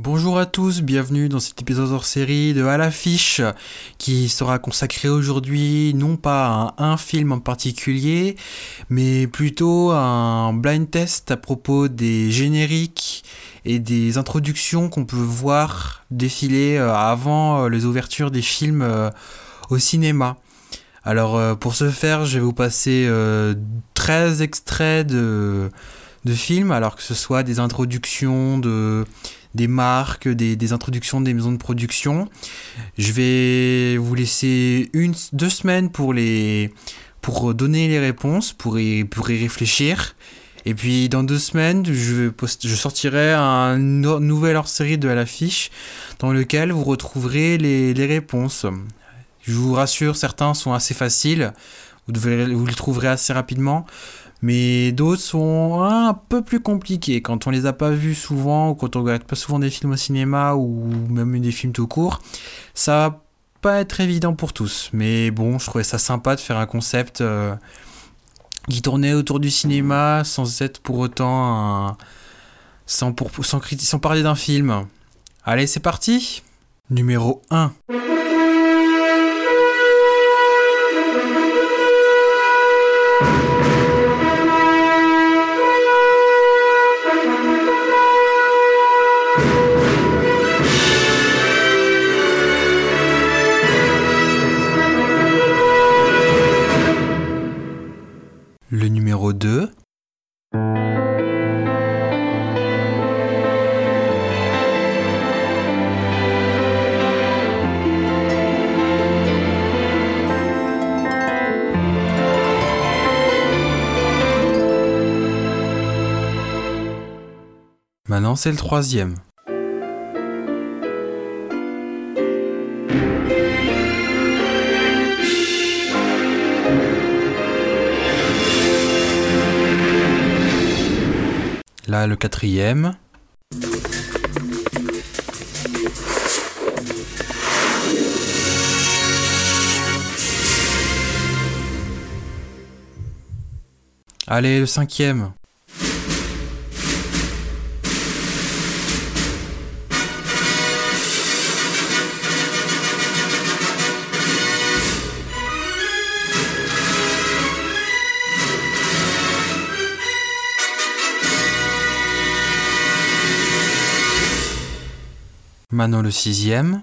Bonjour à tous, bienvenue dans cet épisode hors série de À l'affiche qui sera consacré aujourd'hui non pas à un film en particulier mais plutôt à un blind test à propos des génériques et des introductions qu'on peut voir défiler euh, avant euh, les ouvertures des films euh, au cinéma. Alors pour ce faire je vais vous passer 13 extraits de, de films alors que ce soit des introductions de des marques, des, introductions des maisons de production. Je vais vous laisser une, deux semaines pour, les, pour donner les réponses, pour y, pour y réfléchir. Et puis dans deux semaines, je, je sortirai un nouvel hors-série de l'affiche dans lequel vous retrouverez les, les, réponses. Je vous rassure, certains sont assez faciles, vous, vous les trouverez assez rapidement mais d'autres sont un peu plus compliqués quand on les a pas vus souvent ou quand on regarde pas souvent des films au cinéma ou même des films tout court. Ça va pas être évident pour tous, mais bon, je trouvais ça sympa de faire un concept euh, qui tournait autour du cinéma sans être pour autant un... sans, pour... sans, sans parler d'un film. Allez, c'est parti Numéro 1 Le numéro 2. Maintenant, c'est le troisième. Le quatrième. Allez, le cinquième. Manon le sixième.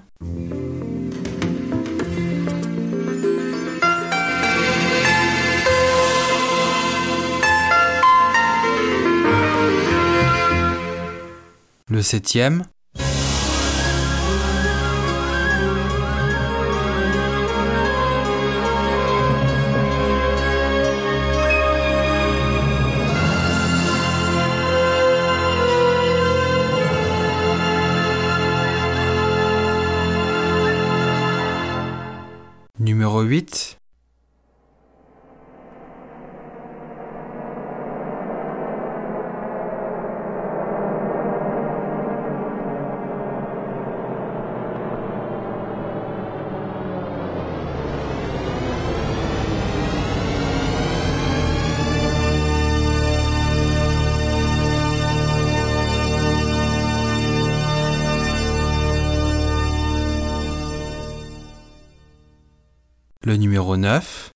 Le septième. Numéro 8. Le numéro 9.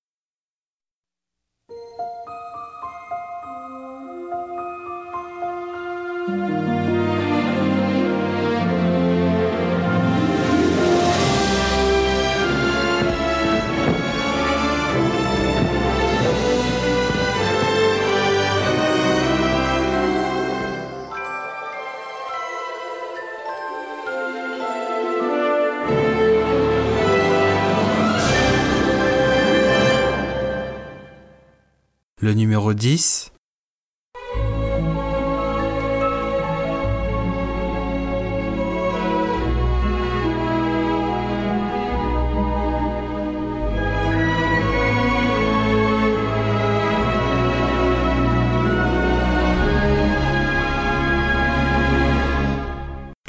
Le numéro 10.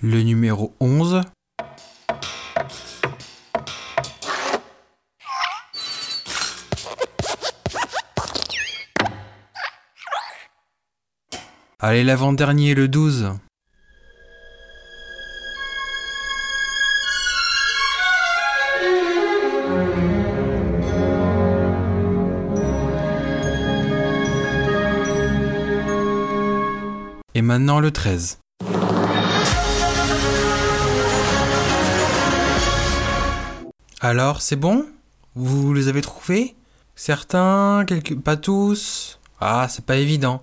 Le numéro 11. Allez, l'avant-dernier, le 12. Et maintenant le 13. Alors, c'est bon? Vous les avez trouvés? Certains, quelques... pas tous? Ah, c'est pas évident.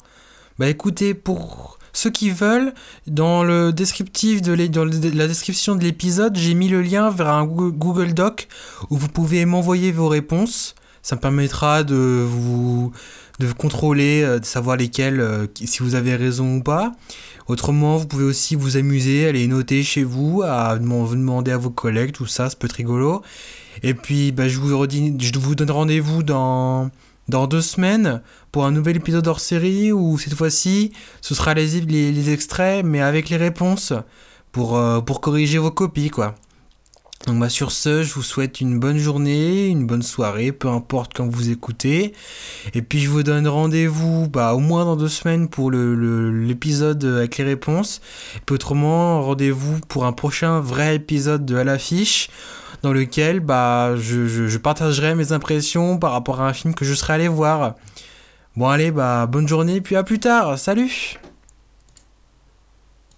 Bah écoutez, pour ceux qui veulent, dans le descriptif de la description de l'épisode, j'ai mis le lien vers un Google Doc où vous pouvez m'envoyer vos réponses. Ça me permettra de vous de contrôler, euh, de savoir lesquels, euh, si vous avez raison ou pas. Autrement, vous pouvez aussi vous amuser, aller noter chez vous, à vous demander à vos collègues, tout ça, ça peut être rigolo. Et puis, bah, je, vous redis, je vous donne rendez-vous dans, dans deux semaines pour un nouvel épisode hors série où cette fois-ci, ce sera les, les, extraits, mais avec les réponses pour, euh, pour corriger vos copies, quoi. Donc bah sur ce, je vous souhaite une bonne journée, une bonne soirée, peu importe quand vous écoutez. Et puis je vous donne rendez-vous bah, au moins dans deux semaines pour l'épisode le, avec les réponses. Et puis autrement, rendez-vous pour un prochain vrai épisode de À l'affiche dans lequel bah, je, partagerai mes impressions par rapport à un film que je serai allé voir. Bon allez, bah bonne journée, puis à plus tard, salut